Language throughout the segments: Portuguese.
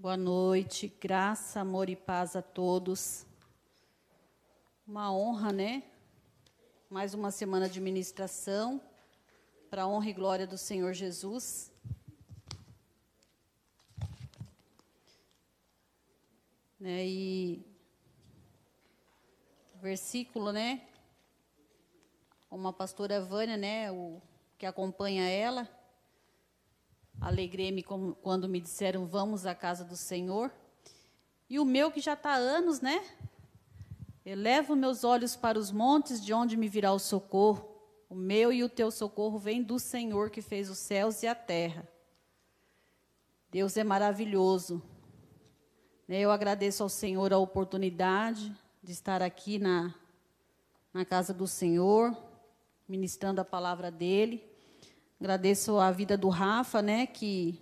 Boa noite, graça, amor e paz a todos. Uma honra, né? Mais uma semana de ministração, para a honra e glória do Senhor Jesus. Né, e versículo, né? Uma pastora Vânia, né? O que acompanha ela Alegrei-me quando me disseram vamos à casa do Senhor. E o meu que já está há anos, né? Elevo meus olhos para os montes, de onde me virá o socorro. O meu e o teu socorro vem do Senhor que fez os céus e a terra. Deus é maravilhoso. Eu agradeço ao Senhor a oportunidade de estar aqui na, na casa do Senhor, ministrando a palavra dele. Agradeço a vida do Rafa, né, que,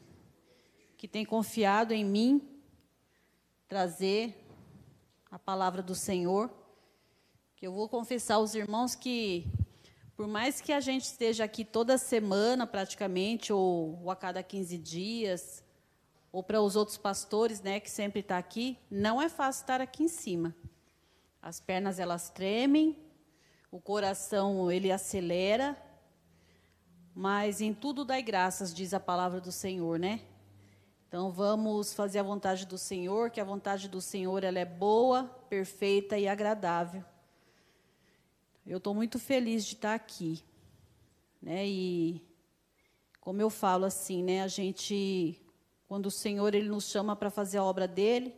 que tem confiado em mim trazer a palavra do Senhor. Que eu vou confessar aos irmãos que, por mais que a gente esteja aqui toda semana, praticamente, ou, ou a cada 15 dias, ou para os outros pastores, né, que sempre está aqui, não é fácil estar aqui em cima. As pernas elas tremem, o coração ele acelera, mas em tudo dai graças, diz a palavra do Senhor, né? Então vamos fazer a vontade do Senhor, que a vontade do Senhor ela é boa, perfeita e agradável. Eu estou muito feliz de estar aqui, né? E como eu falo assim, né? A gente, quando o Senhor ele nos chama para fazer a obra dele,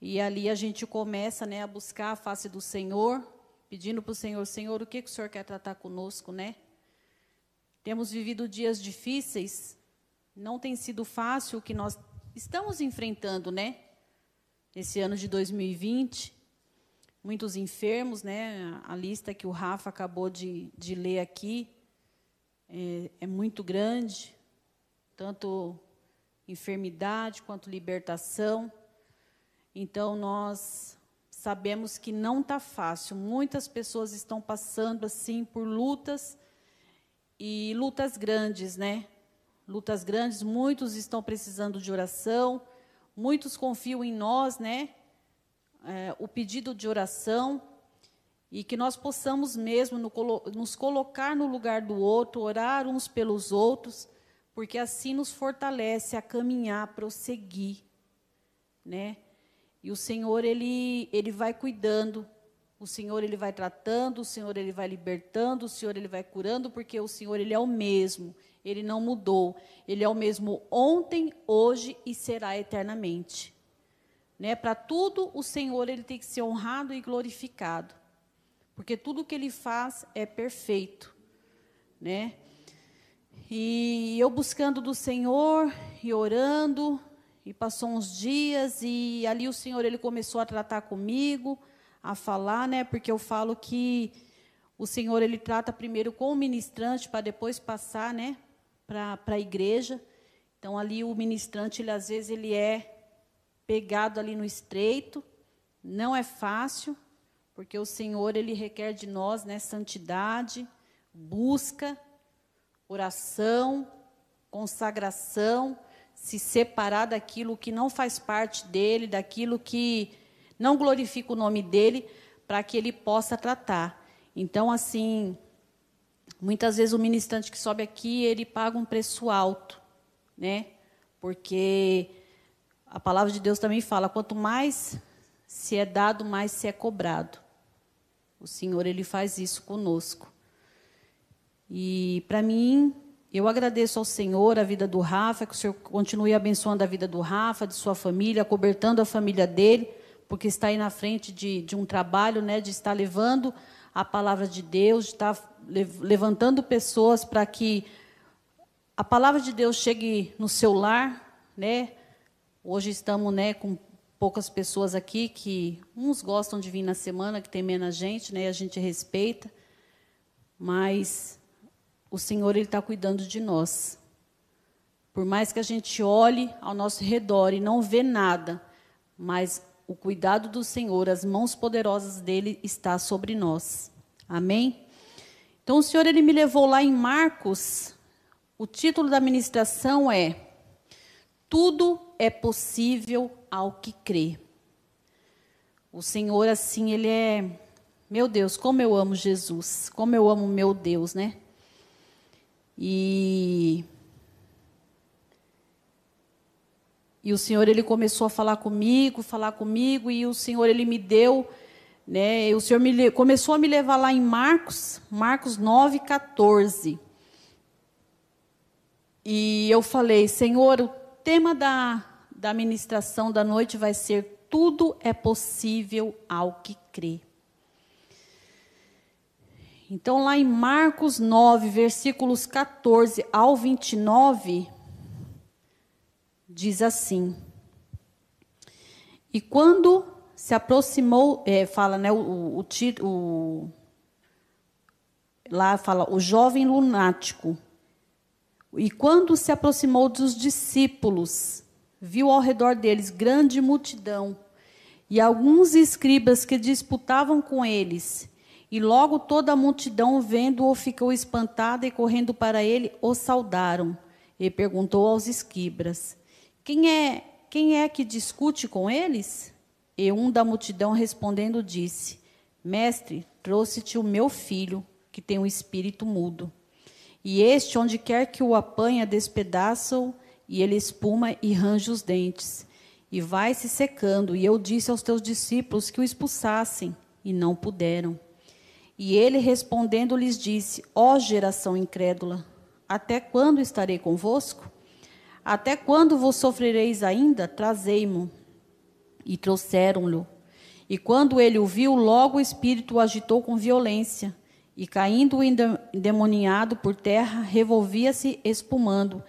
e ali a gente começa, né, a buscar a face do Senhor, pedindo para o Senhor, Senhor, o que, que o Senhor quer tratar conosco, né? Temos vivido dias difíceis, não tem sido fácil o que nós estamos enfrentando, né? Esse ano de 2020, muitos enfermos, né? A lista que o Rafa acabou de, de ler aqui é, é muito grande, tanto enfermidade quanto libertação. Então, nós sabemos que não está fácil. Muitas pessoas estão passando assim por lutas e lutas grandes, né? Lutas grandes, muitos estão precisando de oração, muitos confiam em nós, né? É, o pedido de oração e que nós possamos mesmo no, nos colocar no lugar do outro, orar uns pelos outros, porque assim nos fortalece a caminhar, prosseguir, né? E o Senhor ele ele vai cuidando o Senhor ele vai tratando, o Senhor ele vai libertando, o Senhor ele vai curando, porque o Senhor ele é o mesmo, ele não mudou. Ele é o mesmo ontem, hoje e será eternamente. Né? Para tudo o Senhor ele tem que ser honrado e glorificado. Porque tudo que ele faz é perfeito, né? E eu buscando do Senhor e orando, e passou uns dias e ali o Senhor ele começou a tratar comigo a falar, né? Porque eu falo que o Senhor ele trata primeiro com o ministrante para depois passar, né, para a igreja. Então ali o ministrante, ele às vezes ele é pegado ali no estreito, não é fácil, porque o Senhor ele requer de nós, né, santidade, busca, oração, consagração, se separar daquilo que não faz parte dele, daquilo que não glorifica o nome dele para que ele possa tratar. Então, assim, muitas vezes o ministrante que sobe aqui, ele paga um preço alto, né? Porque a palavra de Deus também fala, quanto mais se é dado, mais se é cobrado. O Senhor, ele faz isso conosco. E, para mim, eu agradeço ao Senhor a vida do Rafa, que o Senhor continue abençoando a vida do Rafa, de sua família, cobertando a família dele porque está aí na frente de, de um trabalho, né, de estar levando a palavra de Deus, de estar levantando pessoas para que a palavra de Deus chegue no seu lar, né? Hoje estamos, né, com poucas pessoas aqui que uns gostam de vir na semana, que tem menos gente, né? A gente respeita, mas o Senhor ele está cuidando de nós. Por mais que a gente olhe ao nosso redor e não vê nada, mas o cuidado do Senhor, as mãos poderosas dele está sobre nós. Amém? Então o Senhor ele me levou lá em Marcos. O título da ministração é Tudo é possível ao que crê. O Senhor, assim, Ele é. Meu Deus, como eu amo Jesus, como eu amo meu Deus, né? E. E o Senhor, Ele começou a falar comigo, falar comigo, e o Senhor, Ele me deu. Né, o Senhor me, começou a me levar lá em Marcos, Marcos 9, 14. E eu falei, Senhor, o tema da, da ministração da noite vai ser tudo é possível ao que crê. Então, lá em Marcos 9, versículos 14 ao 29, diz assim: E quando se aproximou, é, fala, né, o, o, o, lá fala, o jovem lunático, e quando se aproximou dos discípulos, viu ao redor deles grande multidão e alguns escribas que disputavam com eles. E logo toda a multidão, vendo-o, ficou espantada e correndo para ele, o saudaram. E perguntou aos escribas: Quem é, quem é que discute com eles? E um da multidão respondendo disse: Mestre, trouxe-te o meu filho, que tem um espírito mudo. E este, onde quer que o apanha, despedaça-o e ele espuma e range os dentes, e vai se secando. E eu disse aos teus discípulos que o expulsassem, e não puderam. E ele respondendo lhes disse: Ó geração incrédula, até quando estarei convosco? Até quando vos sofrereis ainda? Trazei-mo. E trouxeram-lhe. E quando ele o viu, logo o espírito o agitou com violência. E caindo endemoniado por terra, revolvia-se espumando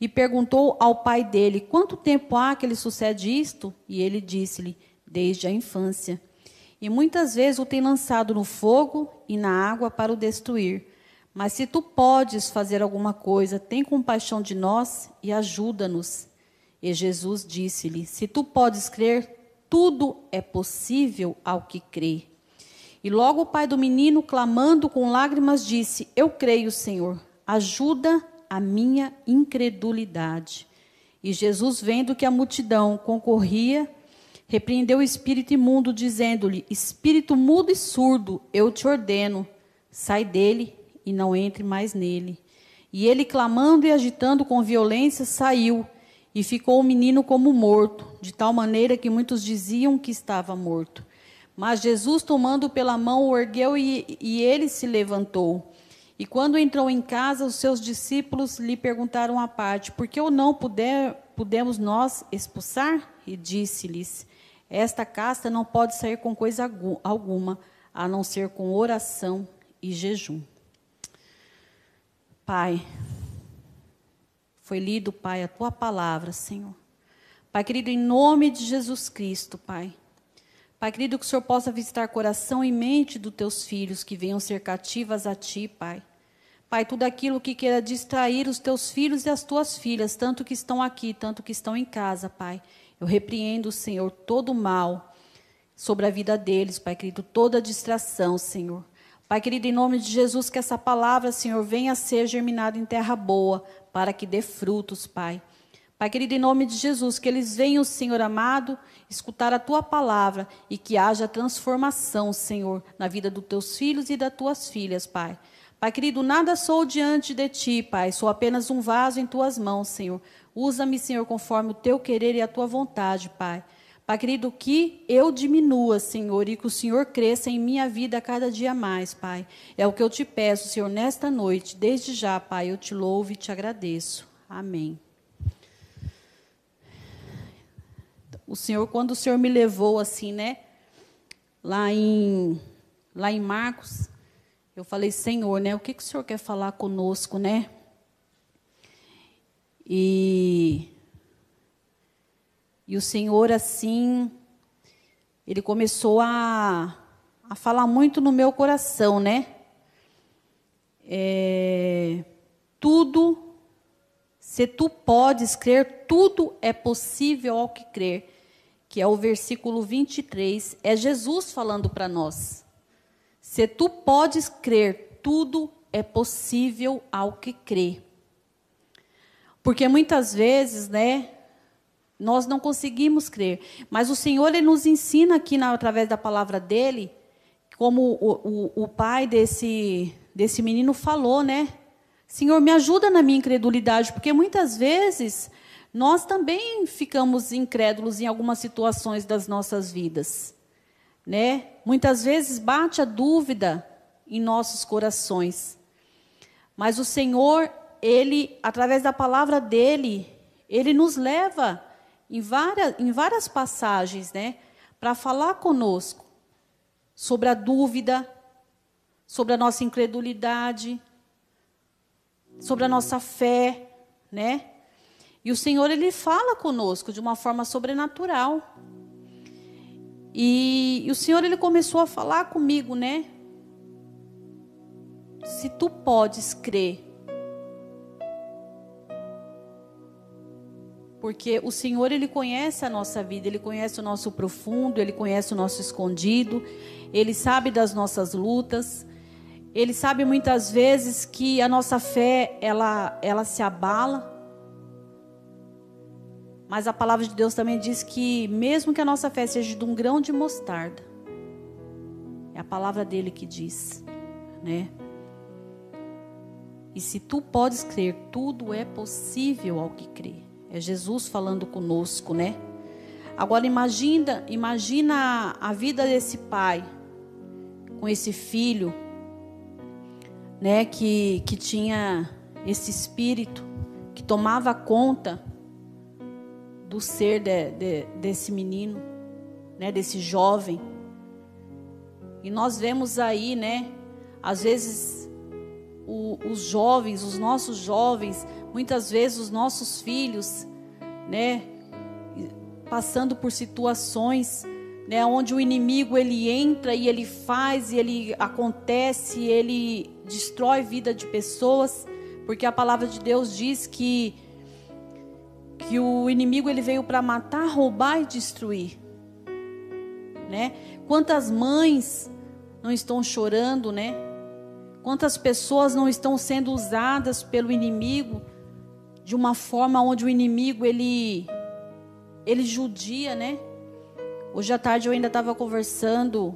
e perguntou ao pai dele: Quanto tempo há que lhe sucede isto? E ele disse-lhe: Desde a infância. E muitas vezes o tem lançado no fogo e na água para o destruir. Mas se tu podes fazer alguma coisa, tem compaixão de nós e ajuda-nos. E Jesus disse-lhe: Se tu podes crer, tudo é possível ao que crê. E logo o pai do menino, clamando com lágrimas, disse: Eu creio, Senhor, ajuda a minha incredulidade. E Jesus, vendo que a multidão concorria, repreendeu o espírito imundo, dizendo-lhe: Espírito mudo e surdo, eu te ordeno, sai dele e não entre mais nele. E ele, clamando e agitando com violência, saiu, e ficou o menino como morto, de tal maneira que muitos diziam que estava morto. Mas Jesus, tomando pela mão, o ergueu e, e ele se levantou. E quando entrou em casa, os seus discípulos lhe perguntaram à parte: Por que ou não puder, pudemos nós expulsar? E disse-lhes: Esta casta não pode sair com coisa alguma, a não ser com oração e jejum. Pai, foi lido, Pai, a tua palavra, Senhor. Pai querido, em nome de Jesus Cristo, Pai. Pai querido, que o Senhor possa visitar coração e mente dos teus filhos que venham ser cativas a ti, Pai. Pai, tudo aquilo que queira distrair os teus filhos e as tuas filhas, tanto que estão aqui, tanto que estão em casa, Pai. Eu repreendo, Senhor, todo o mal sobre a vida deles, Pai querido, toda distração, Senhor. Pai querido, em nome de Jesus, que essa palavra, Senhor, venha a ser germinada em terra boa, para que dê frutos, Pai. Pai querido, em nome de Jesus, que eles venham, Senhor amado, escutar a tua palavra e que haja transformação, Senhor, na vida dos teus filhos e das tuas filhas, Pai. Pai querido, nada sou diante de ti, Pai, sou apenas um vaso em tuas mãos, Senhor. Usa-me, Senhor, conforme o teu querer e a tua vontade, Pai. Pai querido, que eu diminua, Senhor, e que o Senhor cresça em minha vida cada dia mais, Pai. É o que eu te peço, Senhor, nesta noite. Desde já, Pai, eu te louvo e te agradeço. Amém. o Senhor, quando o Senhor me levou assim, né? Lá em, lá em Marcos, eu falei, Senhor, né? O que, que o Senhor quer falar conosco, né? E, e o Senhor, assim, ele começou a, a falar muito no meu coração, né? É, tudo, se tu podes crer, tudo é possível ao que crer que é o versículo 23, é Jesus falando para nós. Se tu podes crer, tudo é possível ao que crê. Porque muitas vezes, né, nós não conseguimos crer. Mas o Senhor ele nos ensina aqui, na, através da palavra dele, como o, o, o pai desse, desse menino falou, né? Senhor, me ajuda na minha incredulidade, porque muitas vezes nós também ficamos incrédulos em algumas situações das nossas vidas, né? Muitas vezes bate a dúvida em nossos corações. Mas o Senhor, ele, através da palavra dele, ele nos leva em várias, em várias passagens, né, para falar conosco sobre a dúvida, sobre a nossa incredulidade, sobre a nossa fé, né? E o Senhor ele fala conosco de uma forma sobrenatural. E, e o Senhor ele começou a falar comigo, né? Se tu podes crer, porque o Senhor ele conhece a nossa vida, ele conhece o nosso profundo, ele conhece o nosso escondido, ele sabe das nossas lutas. Ele sabe muitas vezes que a nossa fé ela ela se abala. Mas a palavra de Deus também diz que mesmo que a nossa fé seja de um grão de mostarda, é a palavra dele que diz, né? E se tu podes crer, tudo é possível ao que crê. É Jesus falando conosco, né? Agora imagina, imagina a vida desse pai com esse filho, né, que que tinha esse espírito que tomava conta do ser de, de, desse menino, né, desse jovem. E nós vemos aí, né, às vezes o, os jovens, os nossos jovens, muitas vezes os nossos filhos, né, passando por situações, né, onde o inimigo ele entra e ele faz e ele acontece, ele destrói vida de pessoas, porque a palavra de Deus diz que que o inimigo ele veio para matar, roubar e destruir, né? Quantas mães não estão chorando, né? Quantas pessoas não estão sendo usadas pelo inimigo de uma forma onde o inimigo ele ele judia, né? Hoje à tarde eu ainda estava conversando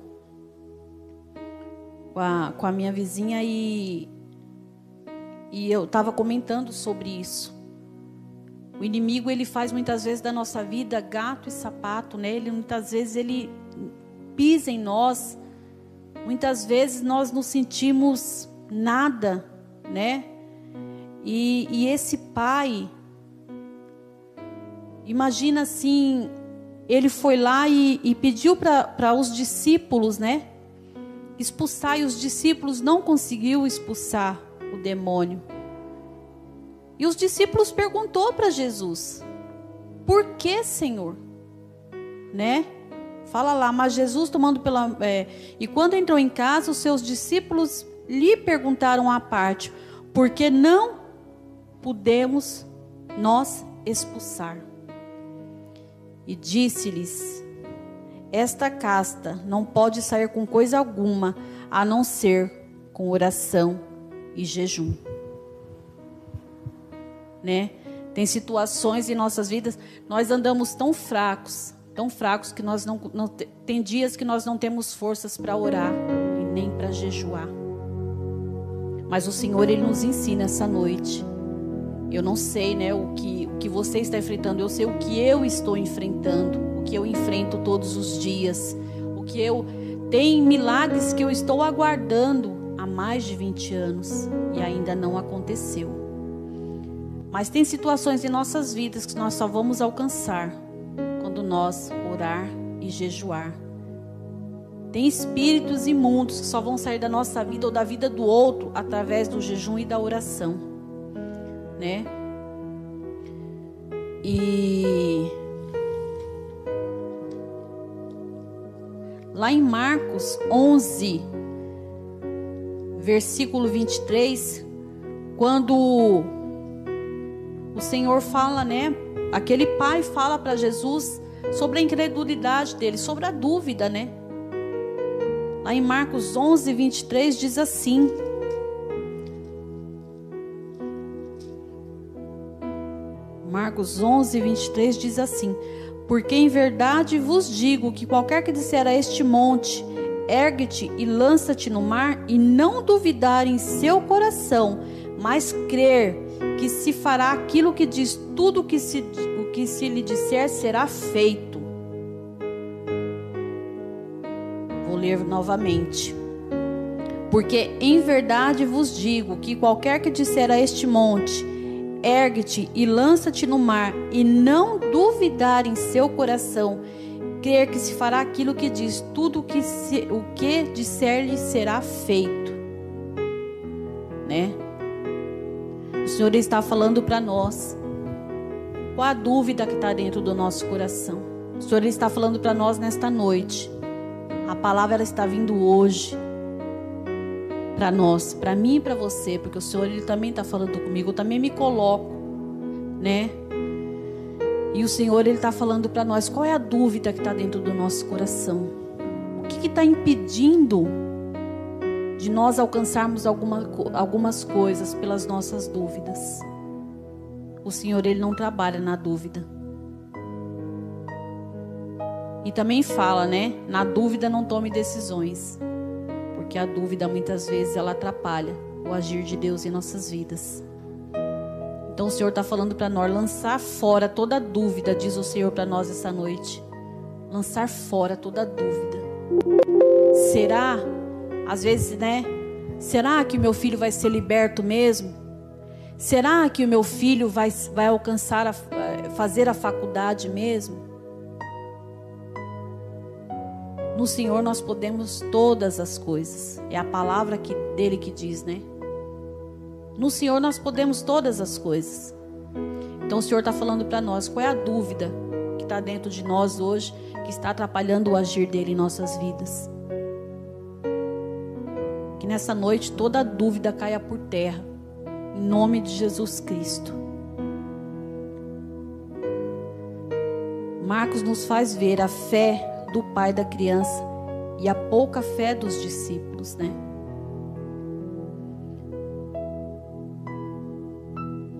com a, com a minha vizinha e, e eu estava comentando sobre isso. O inimigo ele faz muitas vezes da nossa vida gato e sapato, né? Ele muitas vezes ele pisa em nós. Muitas vezes nós nos sentimos nada, né? E, e esse pai, imagina assim, ele foi lá e, e pediu para os discípulos, né? Expulsar, e os discípulos não conseguiu expulsar o demônio. E os discípulos perguntou para Jesus: Por que, Senhor? Né? Fala lá, mas Jesus tomando pela. É, e quando entrou em casa, os seus discípulos lhe perguntaram à parte: Por que não pudemos nós expulsar? E disse-lhes: Esta casta não pode sair com coisa alguma, a não ser com oração e jejum. Né? Tem situações em nossas vidas, nós andamos tão fracos, tão fracos que nós não, não tem dias que nós não temos forças para orar e nem para jejuar. Mas o Senhor ele nos ensina essa noite eu não sei, né, o que, o que você está enfrentando, eu sei o que eu estou enfrentando, o que eu enfrento todos os dias, o que eu tem milagres que eu estou aguardando há mais de 20 anos e ainda não aconteceu. Mas tem situações em nossas vidas que nós só vamos alcançar quando nós orar e jejuar. Tem espíritos imundos que só vão sair da nossa vida ou da vida do outro através do jejum e da oração né? E lá em Marcos 11, versículo 23, quando o Senhor fala, né? Aquele pai fala para Jesus sobre a incredulidade dele, sobre a dúvida, né? Lá em Marcos 11, 23 diz assim: Marcos 11, 23 diz assim: Porque em verdade vos digo que qualquer que disser a este monte, ergue-te e lança-te no mar, e não duvidar em seu coração, mas crer que se fará aquilo que diz, tudo que se, que se lhe disser será feito. Vou ler novamente. Porque em verdade vos digo que qualquer que disser a este monte, ergue-te e lança-te no mar, e não duvidar em seu coração, crer que se fará aquilo que diz, tudo o que, se, o que disser-lhe será feito. Né? O Senhor está falando para nós. Qual a dúvida que está dentro do nosso coração? O Senhor está falando para nós nesta noite. A palavra está vindo hoje para nós, para mim e para você, porque o Senhor ele também está falando comigo, eu também me coloco, né? E o Senhor ele está falando para nós qual é a dúvida que está dentro do nosso coração, o que está impedindo de nós alcançarmos alguma, algumas coisas pelas nossas dúvidas. O Senhor ele não trabalha na dúvida. E também fala, né? Na dúvida não tome decisões porque a dúvida muitas vezes ela atrapalha o agir de Deus em nossas vidas. Então o Senhor está falando para nós lançar fora toda dúvida, diz o Senhor para nós essa noite. Lançar fora toda dúvida. Será, às vezes, né? Será que meu filho vai ser liberto mesmo? Será que o meu filho vai, vai alcançar, a, fazer a faculdade mesmo? No Senhor nós podemos todas as coisas. É a palavra que, dele que diz, né? No Senhor nós podemos todas as coisas. Então o Senhor está falando para nós qual é a dúvida que está dentro de nós hoje, que está atrapalhando o agir dele em nossas vidas. Que nessa noite toda dúvida caia por terra, em nome de Jesus Cristo. Marcos nos faz ver a fé do pai da criança e a pouca fé dos discípulos, né?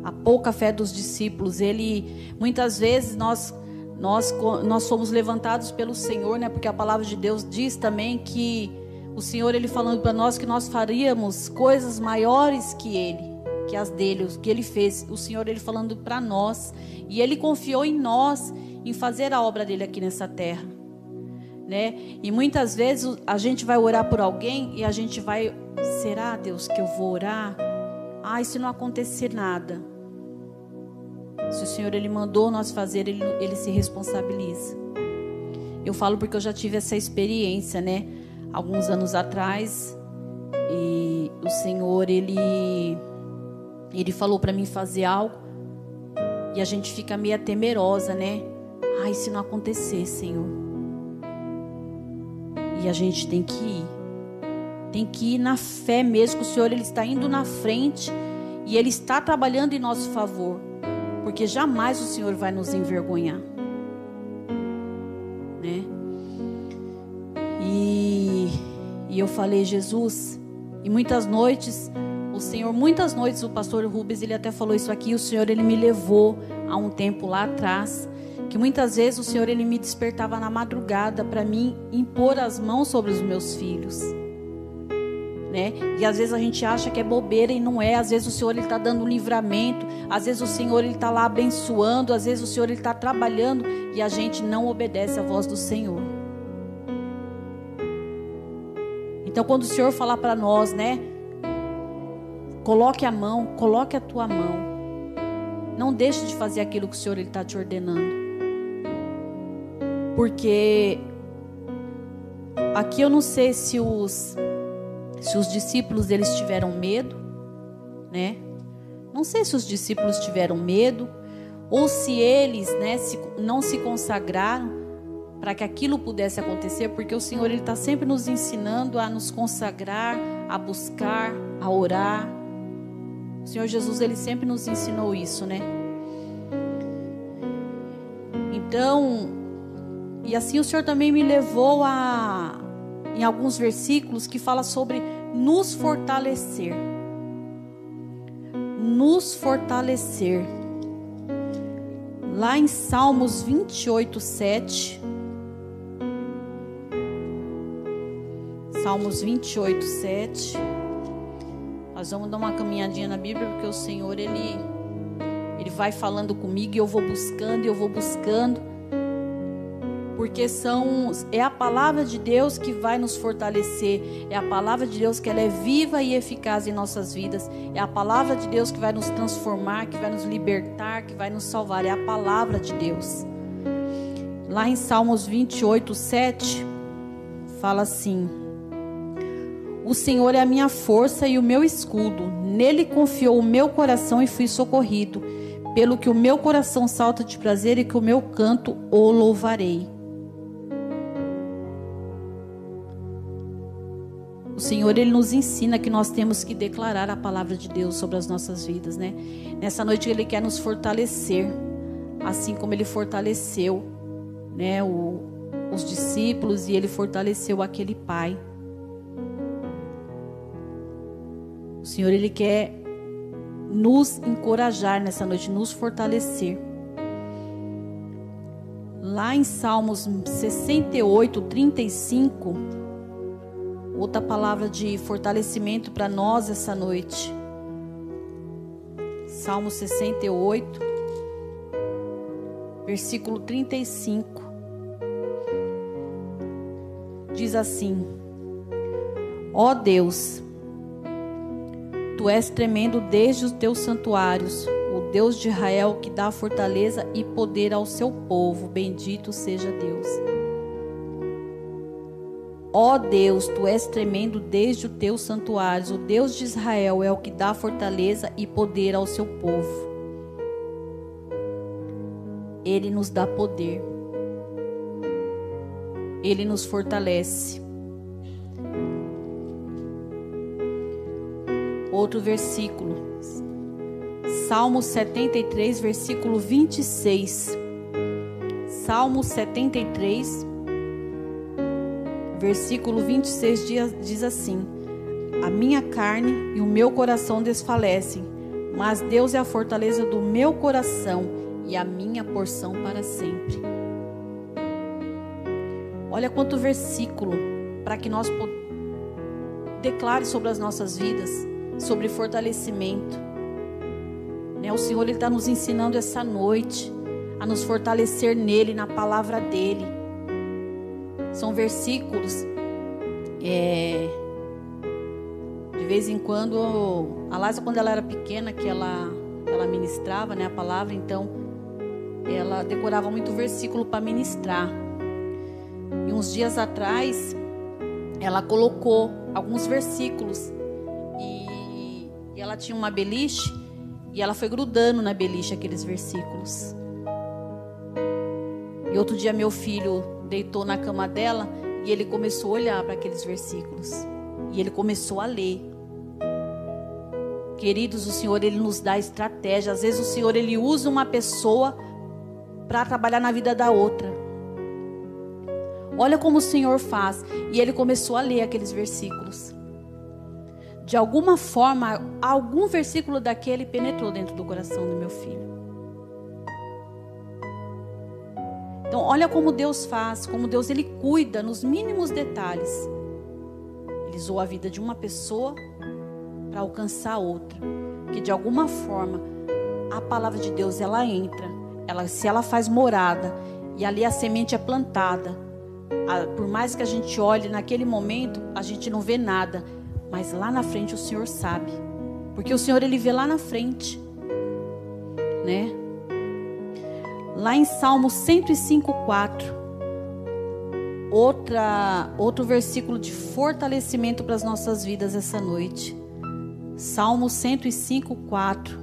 A pouca fé dos discípulos, ele muitas vezes nós nós nós somos levantados pelo Senhor, né? Porque a palavra de Deus diz também que o Senhor ele falando para nós que nós faríamos coisas maiores que ele, que as dele, o que ele fez. O Senhor ele falando para nós e ele confiou em nós em fazer a obra dele aqui nessa terra né? E muitas vezes a gente vai orar por alguém e a gente vai, será Deus que eu vou orar? Ai, se não acontecer nada. Se o Senhor ele mandou nós fazer, ele, ele se responsabiliza. Eu falo porque eu já tive essa experiência, né? Alguns anos atrás, e o Senhor ele ele falou para mim fazer algo e a gente fica meio temerosa, né? Ai, se não acontecer, Senhor. E a gente tem que ir. Tem que ir na fé mesmo, que o Senhor ele está indo na frente e ele está trabalhando em nosso favor. Porque jamais o Senhor vai nos envergonhar. Né? E, e eu falei, Jesus, e muitas noites, o Senhor, muitas noites, o pastor Rubens, ele até falou isso aqui, o Senhor, ele me levou a um tempo lá atrás, que muitas vezes o Senhor ele me despertava na madrugada para mim impor as mãos sobre os meus filhos. Né? E às vezes a gente acha que é bobeira e não é. Às vezes o Senhor ele está dando um livramento, às vezes o Senhor ele está lá abençoando, às vezes o Senhor ele está trabalhando e a gente não obedece à voz do Senhor. Então quando o Senhor falar para nós, né? Coloque a mão, coloque a tua mão. Não deixe de fazer aquilo que o Senhor está te ordenando. Porque aqui eu não sei se os se os discípulos eles tiveram medo, né? Não sei se os discípulos tiveram medo ou se eles, né, se, não se consagraram para que aquilo pudesse acontecer, porque o Senhor ele está sempre nos ensinando a nos consagrar, a buscar, a orar. O Senhor Jesus ele sempre nos ensinou isso, né? Então e assim o Senhor também me levou a em alguns versículos que fala sobre nos fortalecer. Nos fortalecer. Lá em Salmos 28, 7. Salmos 28, 7. Nós vamos dar uma caminhadinha na Bíblia, porque o Senhor, Ele, Ele vai falando comigo e eu vou buscando, e eu vou buscando. Porque são, é a palavra de Deus que vai nos fortalecer. É a palavra de Deus que ela é viva e eficaz em nossas vidas. É a palavra de Deus que vai nos transformar, que vai nos libertar, que vai nos salvar. É a palavra de Deus. Lá em Salmos 28, 7, fala assim. O Senhor é a minha força e o meu escudo. Nele confiou o meu coração e fui socorrido. Pelo que o meu coração salta de prazer e que o meu canto o louvarei. O Senhor ele nos ensina que nós temos que declarar a palavra de Deus sobre as nossas vidas, né? Nessa noite ele quer nos fortalecer, assim como ele fortaleceu, né, o, os discípulos e ele fortaleceu aquele pai. O Senhor ele quer nos encorajar nessa noite, nos fortalecer. Lá em Salmos 68, 35, outra palavra de fortalecimento para nós essa noite. Salmo 68, versículo 35. Diz assim: Ó Deus, Tu és tremendo desde os teus santuários, o Deus de Israel que dá fortaleza e poder ao seu povo. Bendito seja Deus. Ó Deus, tu és tremendo desde os teus santuários, o Deus de Israel é o que dá fortaleza e poder ao seu povo. Ele nos dá poder. Ele nos fortalece. Outro versículo. Salmo 73, versículo 26. Salmo 73, versículo 26 diz assim: A minha carne e o meu coração desfalecem, mas Deus é a fortaleza do meu coração e a minha porção para sempre. Olha quanto versículo para que nós declare sobre as nossas vidas sobre fortalecimento. Né? O Senhor está nos ensinando essa noite a nos fortalecer nele, na palavra dele. São versículos. É, de vez em quando, a Lázara, quando ela era pequena, que ela, ela ministrava né, a palavra, então ela decorava muito versículo para ministrar. E uns dias atrás, ela colocou alguns versículos ela tinha uma beliche e ela foi grudando na beliche aqueles versículos. E outro dia meu filho deitou na cama dela e ele começou a olhar para aqueles versículos. E ele começou a ler. Queridos, o Senhor ele nos dá estratégia. Às vezes o Senhor ele usa uma pessoa para trabalhar na vida da outra. Olha como o Senhor faz. E ele começou a ler aqueles versículos de alguma forma, algum versículo daquele penetrou dentro do coração do meu filho. Então, olha como Deus faz, como Deus ele cuida nos mínimos detalhes. Ele usou a vida de uma pessoa para alcançar outra, que de alguma forma a palavra de Deus ela entra, ela se ela faz morada e ali a semente é plantada. por mais que a gente olhe naquele momento, a gente não vê nada, mas lá na frente o Senhor sabe. Porque o Senhor ele vê lá na frente, né? Lá em Salmo 105:4, outra outro versículo de fortalecimento para as nossas vidas essa noite. Salmo 105:4.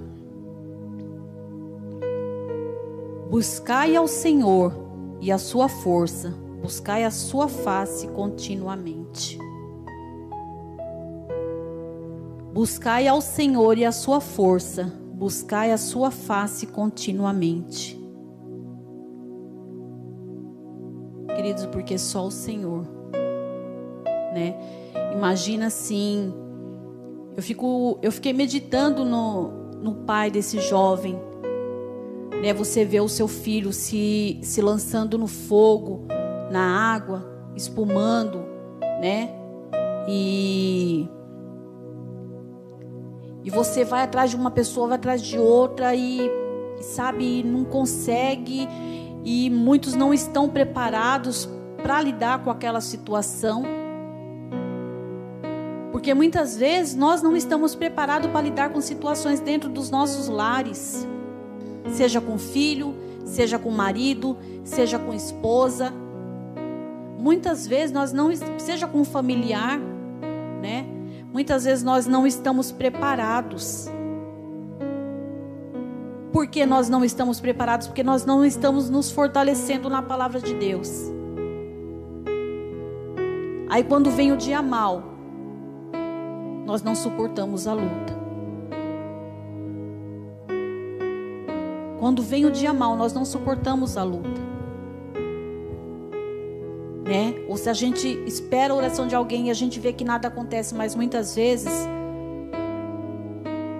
Buscai ao Senhor e a sua força, buscai a sua face continuamente. Buscai ao Senhor e a sua força, buscai a sua face continuamente. Queridos, porque só o Senhor, né? Imagina assim, eu fico, eu fiquei meditando no, no pai desse jovem, né? Você vê o seu filho se, se lançando no fogo, na água, espumando, né? E e você vai atrás de uma pessoa, vai atrás de outra e sabe, não consegue e muitos não estão preparados para lidar com aquela situação. Porque muitas vezes nós não estamos preparados para lidar com situações dentro dos nossos lares, seja com filho, seja com marido, seja com esposa. Muitas vezes nós não, seja com familiar, né? Muitas vezes nós não estamos preparados. Por que nós não estamos preparados? Porque nós não estamos nos fortalecendo na palavra de Deus. Aí quando vem o dia mal, nós não suportamos a luta. Quando vem o dia mal, nós não suportamos a luta. Né? Ou se a gente espera a oração de alguém e a gente vê que nada acontece, mas muitas vezes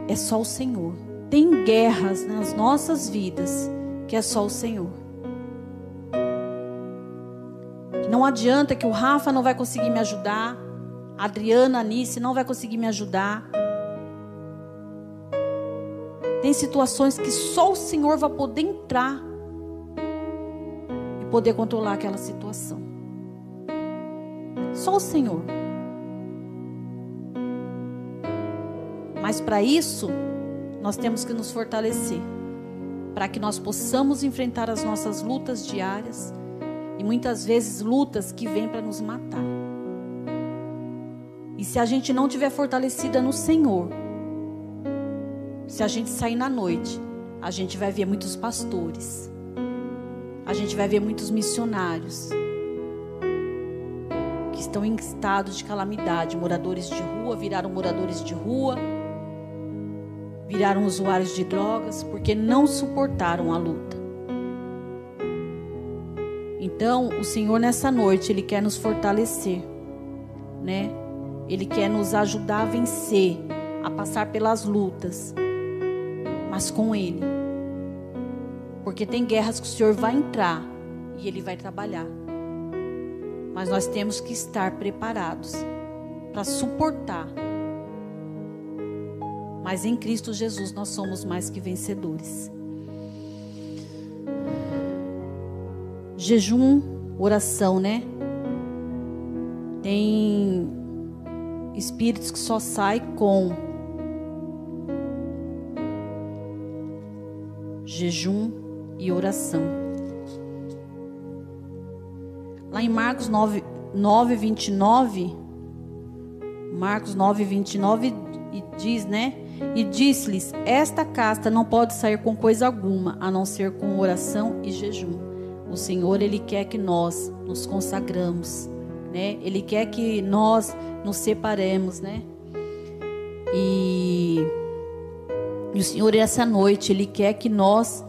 é só o Senhor. Tem guerras nas nossas vidas que é só o Senhor. Não adianta que o Rafa não vai conseguir me ajudar, a Adriana, a Anice não vai conseguir me ajudar. Tem situações que só o Senhor vai poder entrar e poder controlar aquela situação. Só o Senhor. Mas para isso, nós temos que nos fortalecer, para que nós possamos enfrentar as nossas lutas diárias e muitas vezes lutas que vêm para nos matar. E se a gente não tiver fortalecida no Senhor, se a gente sair na noite, a gente vai ver muitos pastores, a gente vai ver muitos missionários que estão em estado de calamidade, moradores de rua viraram moradores de rua viraram usuários de drogas porque não suportaram a luta. Então, o Senhor nessa noite, ele quer nos fortalecer, né? Ele quer nos ajudar a vencer, a passar pelas lutas, mas com ele. Porque tem guerras que o Senhor vai entrar e ele vai trabalhar. Mas nós temos que estar preparados para suportar mas em Cristo Jesus nós somos mais que vencedores. Jejum, oração, né? Tem espíritos que só saem com jejum e oração. Lá em Marcos 9, 9 29, Marcos 9, 29, e diz, né? E disse-lhes: Esta casta não pode sair com coisa alguma, a não ser com oração e jejum. O Senhor, Ele quer que nós nos consagramos, né? Ele quer que nós nos separemos, né? E, e o Senhor, essa noite, Ele quer que nós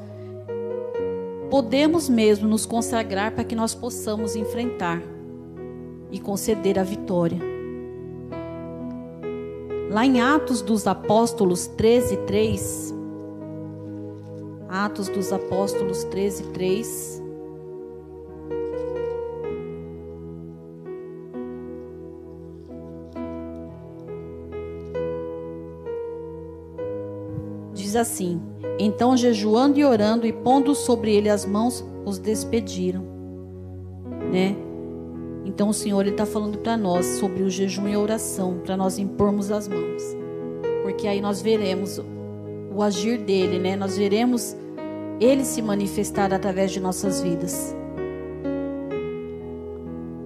podemos mesmo nos consagrar para que nós possamos enfrentar e conceder a vitória. Lá em Atos dos Apóstolos 13, 3. Atos dos Apóstolos 13, 3. Diz assim: Então, jejuando e orando e pondo sobre ele as mãos, os despediram. Né? Então o Senhor está falando para nós sobre o jejum e a oração, para nós impormos as mãos. Porque aí nós veremos o agir dele, né? Nós veremos ele se manifestar através de nossas vidas.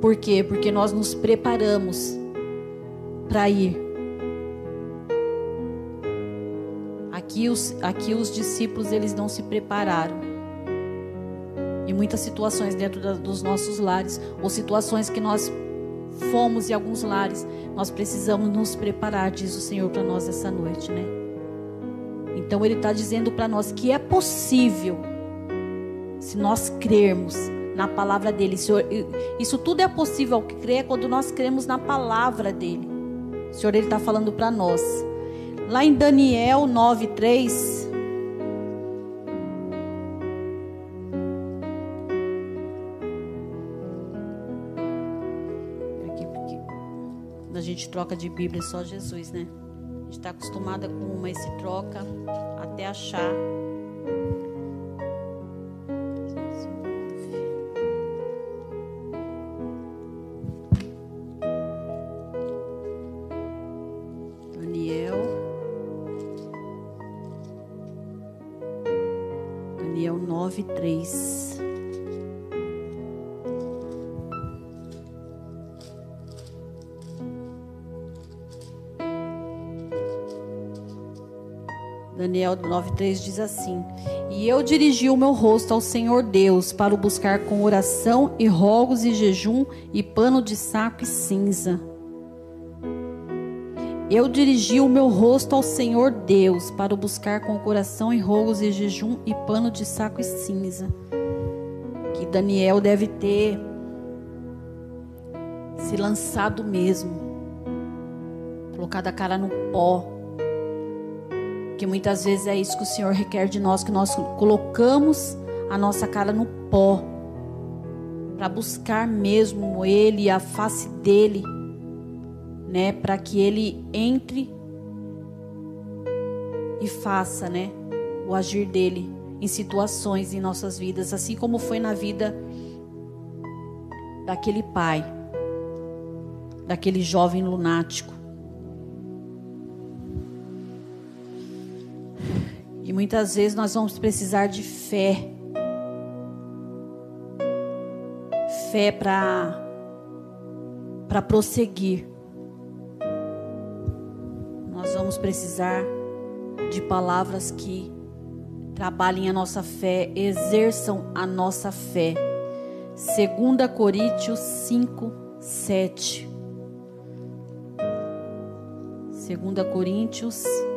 Por quê? Porque nós nos preparamos para ir. Aqui os, aqui os discípulos eles não se prepararam em muitas situações dentro da, dos nossos lares, ou situações que nós fomos em alguns lares, nós precisamos nos preparar, diz o Senhor para nós essa noite, né? Então Ele está dizendo para nós que é possível, se nós crermos na palavra dele. Senhor, isso tudo é possível que crer quando nós cremos na palavra dele. O Senhor ele está falando para nós. Lá em Daniel 9:3 A gente troca de Bíblia é só Jesus, né? A gente está acostumada com uma e se troca até achar Daniel 9,3 diz assim: E eu dirigi o meu rosto ao Senhor Deus para o buscar com oração e rogos e jejum e pano de saco e cinza. Eu dirigi o meu rosto ao Senhor Deus para o buscar com coração e rogos e jejum e pano de saco e cinza. Que Daniel deve ter se lançado mesmo, colocado a cara no pó que muitas vezes é isso que o Senhor requer de nós, que nós colocamos a nossa cara no pó para buscar mesmo Ele, a face dele, né, para que Ele entre e faça, né, o agir dele em situações em nossas vidas, assim como foi na vida daquele pai, daquele jovem lunático. Muitas vezes nós vamos precisar de fé. Fé para para prosseguir. Nós vamos precisar de palavras que trabalhem a nossa fé, exerçam a nossa fé. 2 Coríntios 5, 7. 2 Coríntios 5.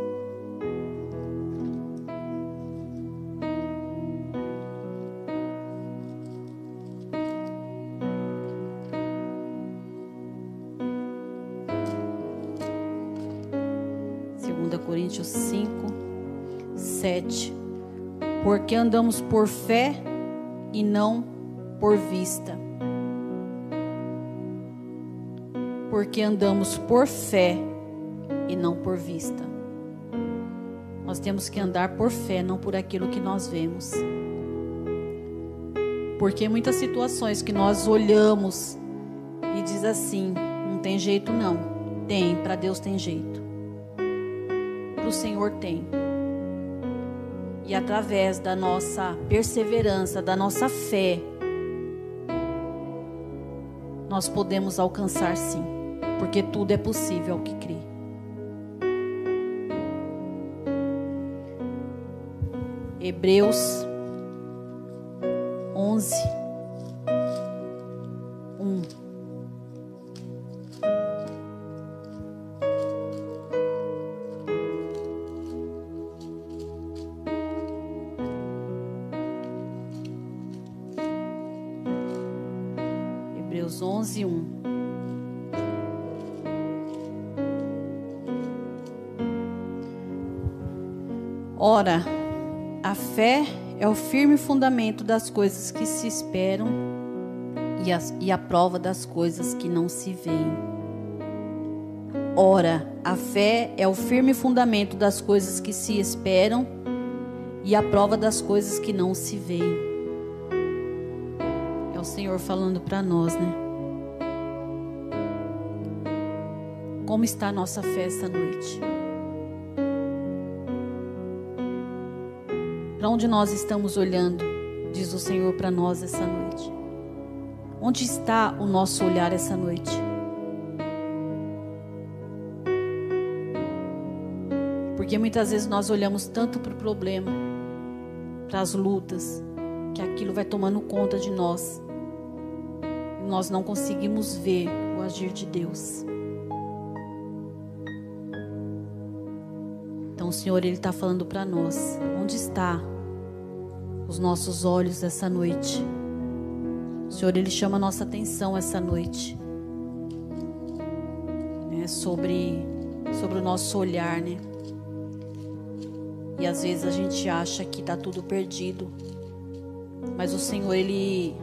Porque andamos por fé e não por vista. Porque andamos por fé e não por vista. Nós temos que andar por fé, não por aquilo que nós vemos. Porque muitas situações que nós olhamos e diz assim, não tem jeito não. Tem, para Deus tem jeito o Senhor tem. E através da nossa perseverança, da nossa fé, nós podemos alcançar sim, porque tudo é possível ao que crê. Hebreus 11 11, firme fundamento das coisas que se esperam e a, e a prova das coisas que não se veem. Ora, a fé é o firme fundamento das coisas que se esperam e a prova das coisas que não se veem. É o Senhor falando para nós, né? Como está a nossa fé esta noite? Para onde nós estamos olhando, diz o Senhor para nós essa noite? Onde está o nosso olhar essa noite? Porque muitas vezes nós olhamos tanto para o problema, para as lutas, que aquilo vai tomando conta de nós. E nós não conseguimos ver o agir de Deus. Então o Senhor ele está falando para nós, onde está os nossos olhos essa noite? O Senhor ele chama a nossa atenção essa noite, né, sobre sobre o nosso olhar, né? E às vezes a gente acha que está tudo perdido, mas o Senhor ele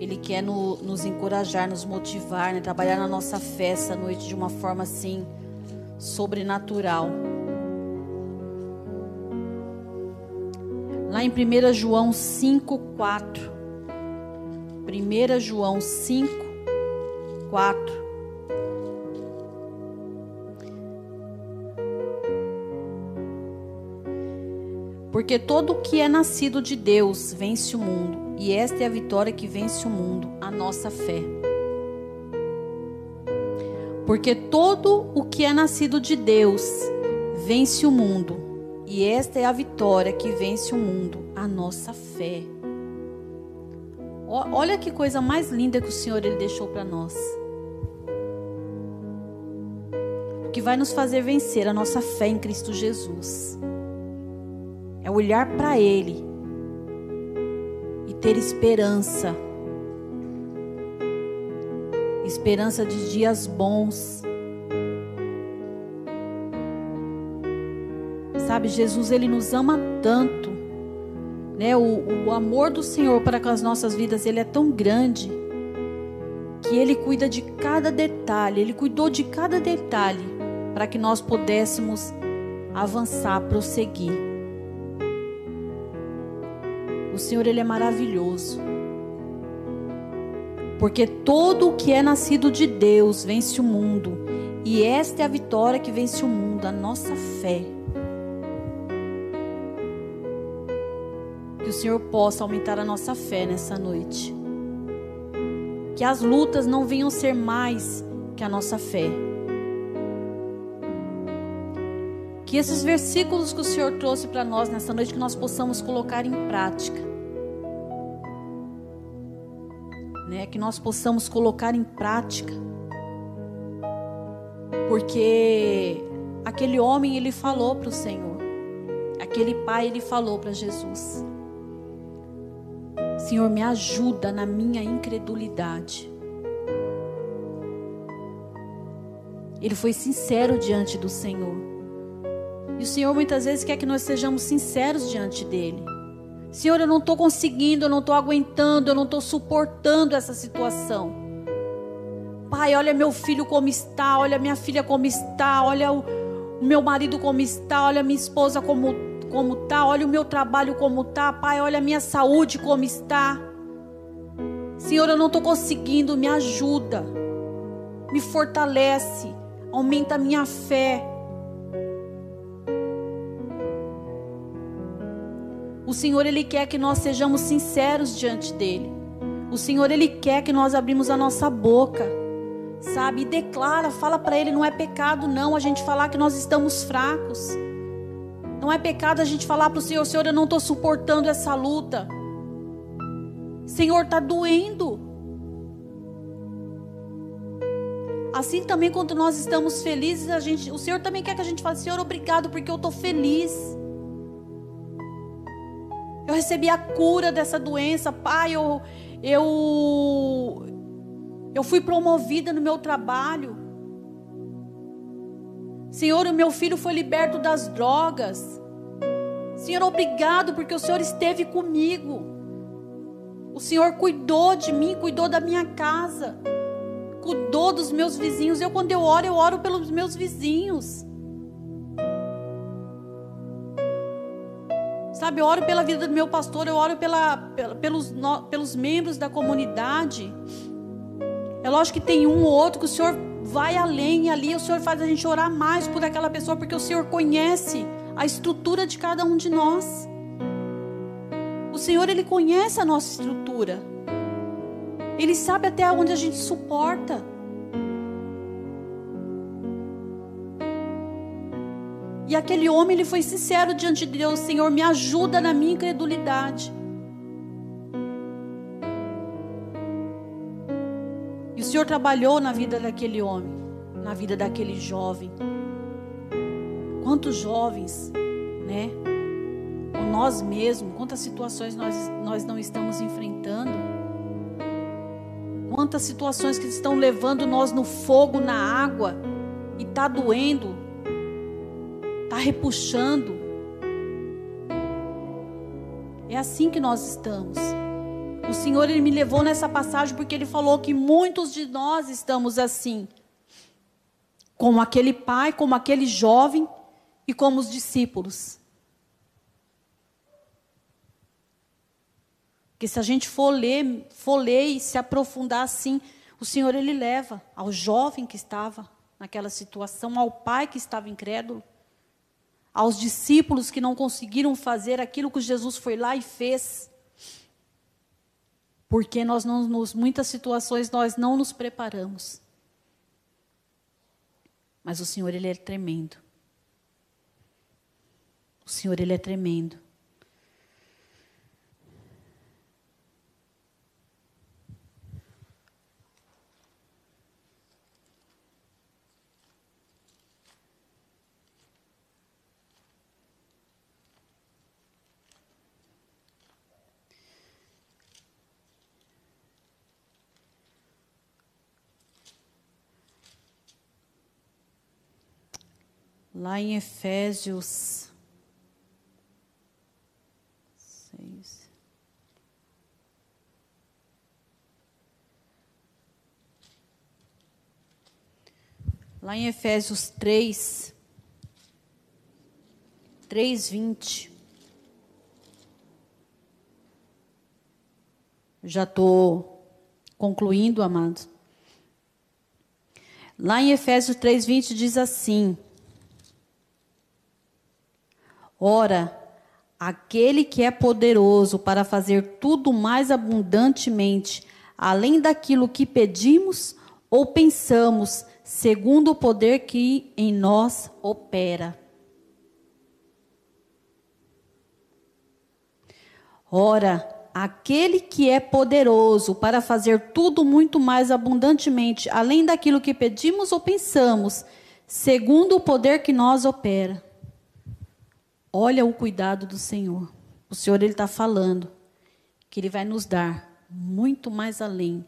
Ele quer no, nos encorajar, nos motivar, né? trabalhar na nossa fé essa noite de uma forma assim sobrenatural. Lá em 1 João 5, 4. 1 João 5, 4. Porque todo o que é nascido de Deus vence o mundo, e esta é a vitória que vence o mundo, a nossa fé. Porque todo o que é nascido de Deus vence o mundo, e esta é a vitória que vence o mundo, a nossa fé. Olha que coisa mais linda que o Senhor ele deixou para nós. O que vai nos fazer vencer a nossa fé em Cristo Jesus é olhar para Ele e ter esperança. Esperança de dias bons. Sabe, Jesus, Ele nos ama tanto. Né? O, o amor do Senhor para com as nossas vidas, Ele é tão grande. Que Ele cuida de cada detalhe. Ele cuidou de cada detalhe. Para que nós pudéssemos avançar, prosseguir. O Senhor ele é maravilhoso. Porque todo o que é nascido de Deus vence o mundo, e esta é a vitória que vence o mundo, a nossa fé. Que o Senhor possa aumentar a nossa fé nessa noite. Que as lutas não venham ser mais que a nossa fé. Que esses versículos que o Senhor trouxe para nós nessa noite, que nós possamos colocar em prática. né, que nós possamos colocar em prática. Porque aquele homem ele falou para o Senhor, aquele pai ele falou para Jesus: Senhor, me ajuda na minha incredulidade. Ele foi sincero diante do Senhor. E o Senhor muitas vezes quer que nós sejamos sinceros diante dele. Senhor, eu não estou conseguindo, eu não estou aguentando, eu não estou suportando essa situação. Pai, olha meu filho como está, olha minha filha como está, olha o, meu marido como está, olha minha esposa como como está, olha o meu trabalho como está, Pai, olha a minha saúde como está. Senhor, eu não estou conseguindo, me ajuda, me fortalece, aumenta a minha fé. O Senhor ele quer que nós sejamos sinceros diante dele. O Senhor ele quer que nós abrimos a nossa boca, sabe? E declara, fala para ele, não é pecado não a gente falar que nós estamos fracos. Não é pecado a gente falar para o Senhor, Senhor, eu não estou suportando essa luta. Senhor, está doendo. Assim também quando nós estamos felizes, a gente, o Senhor também quer que a gente fale, Senhor, obrigado porque eu estou feliz. Eu recebi a cura dessa doença, pai. Eu, eu, eu fui promovida no meu trabalho. Senhor, o meu filho foi liberto das drogas. Senhor, obrigado porque o Senhor esteve comigo. O Senhor cuidou de mim, cuidou da minha casa, cuidou dos meus vizinhos. Eu, quando eu oro, eu oro pelos meus vizinhos. Sabe, eu oro pela vida do meu pastor, eu oro pela, pelos, pelos membros da comunidade. É lógico que tem um ou outro que o Senhor vai além e ali o Senhor faz a gente orar mais por aquela pessoa, porque o Senhor conhece a estrutura de cada um de nós. O Senhor, Ele conhece a nossa estrutura. Ele sabe até onde a gente suporta. E aquele homem ele foi sincero diante de Deus: Senhor, me ajuda na minha incredulidade. Senhor trabalhou na vida daquele homem, na vida daquele jovem. Quantos jovens, né? Ou nós mesmos, quantas situações nós, nós não estamos enfrentando. Quantas situações que estão levando nós no fogo, na água, e está doendo, está repuxando. É assim que nós estamos. O Senhor ele me levou nessa passagem porque ele falou que muitos de nós estamos assim. Como aquele pai, como aquele jovem e como os discípulos. Porque se a gente for ler, for ler e se aprofundar assim, o Senhor ele leva ao jovem que estava naquela situação, ao pai que estava incrédulo, aos discípulos que não conseguiram fazer aquilo que Jesus foi lá e fez. Porque nós não nos muitas situações nós não nos preparamos. Mas o Senhor ele é tremendo. O Senhor ele é tremendo. Lá em Efésios 6. Lá em Efésios 3, 3, 20. Já estou concluindo, amados. Lá em Efésios 3, 20 diz assim: Ora, aquele que é poderoso para fazer tudo mais abundantemente, além daquilo que pedimos ou pensamos, segundo o poder que em nós opera. Ora, aquele que é poderoso para fazer tudo muito mais abundantemente, além daquilo que pedimos ou pensamos, segundo o poder que nós opera. Olha o cuidado do Senhor. O Senhor ele está falando que ele vai nos dar muito mais além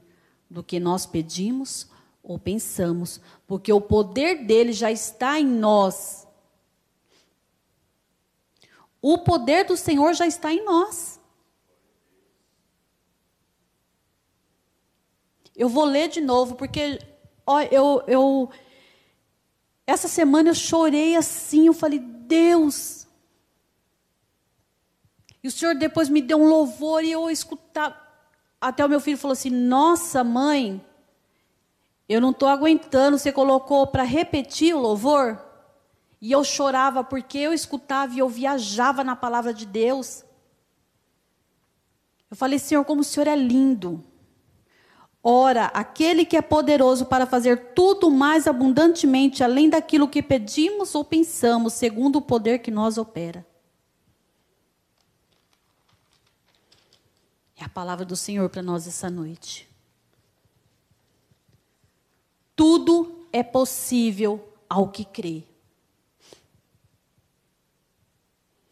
do que nós pedimos ou pensamos, porque o poder dele já está em nós. O poder do Senhor já está em nós. Eu vou ler de novo, porque ó, eu, eu essa semana eu chorei assim, eu falei, Deus, e o Senhor depois me deu um louvor e eu escutava. Até o meu filho falou assim: Nossa, mãe, eu não estou aguentando. Você colocou para repetir o louvor? E eu chorava porque eu escutava e eu viajava na palavra de Deus. Eu falei, Senhor, como o Senhor é lindo. Ora, aquele que é poderoso para fazer tudo mais abundantemente, além daquilo que pedimos ou pensamos, segundo o poder que nós opera. É a palavra do Senhor para nós essa noite. Tudo é possível ao que crê.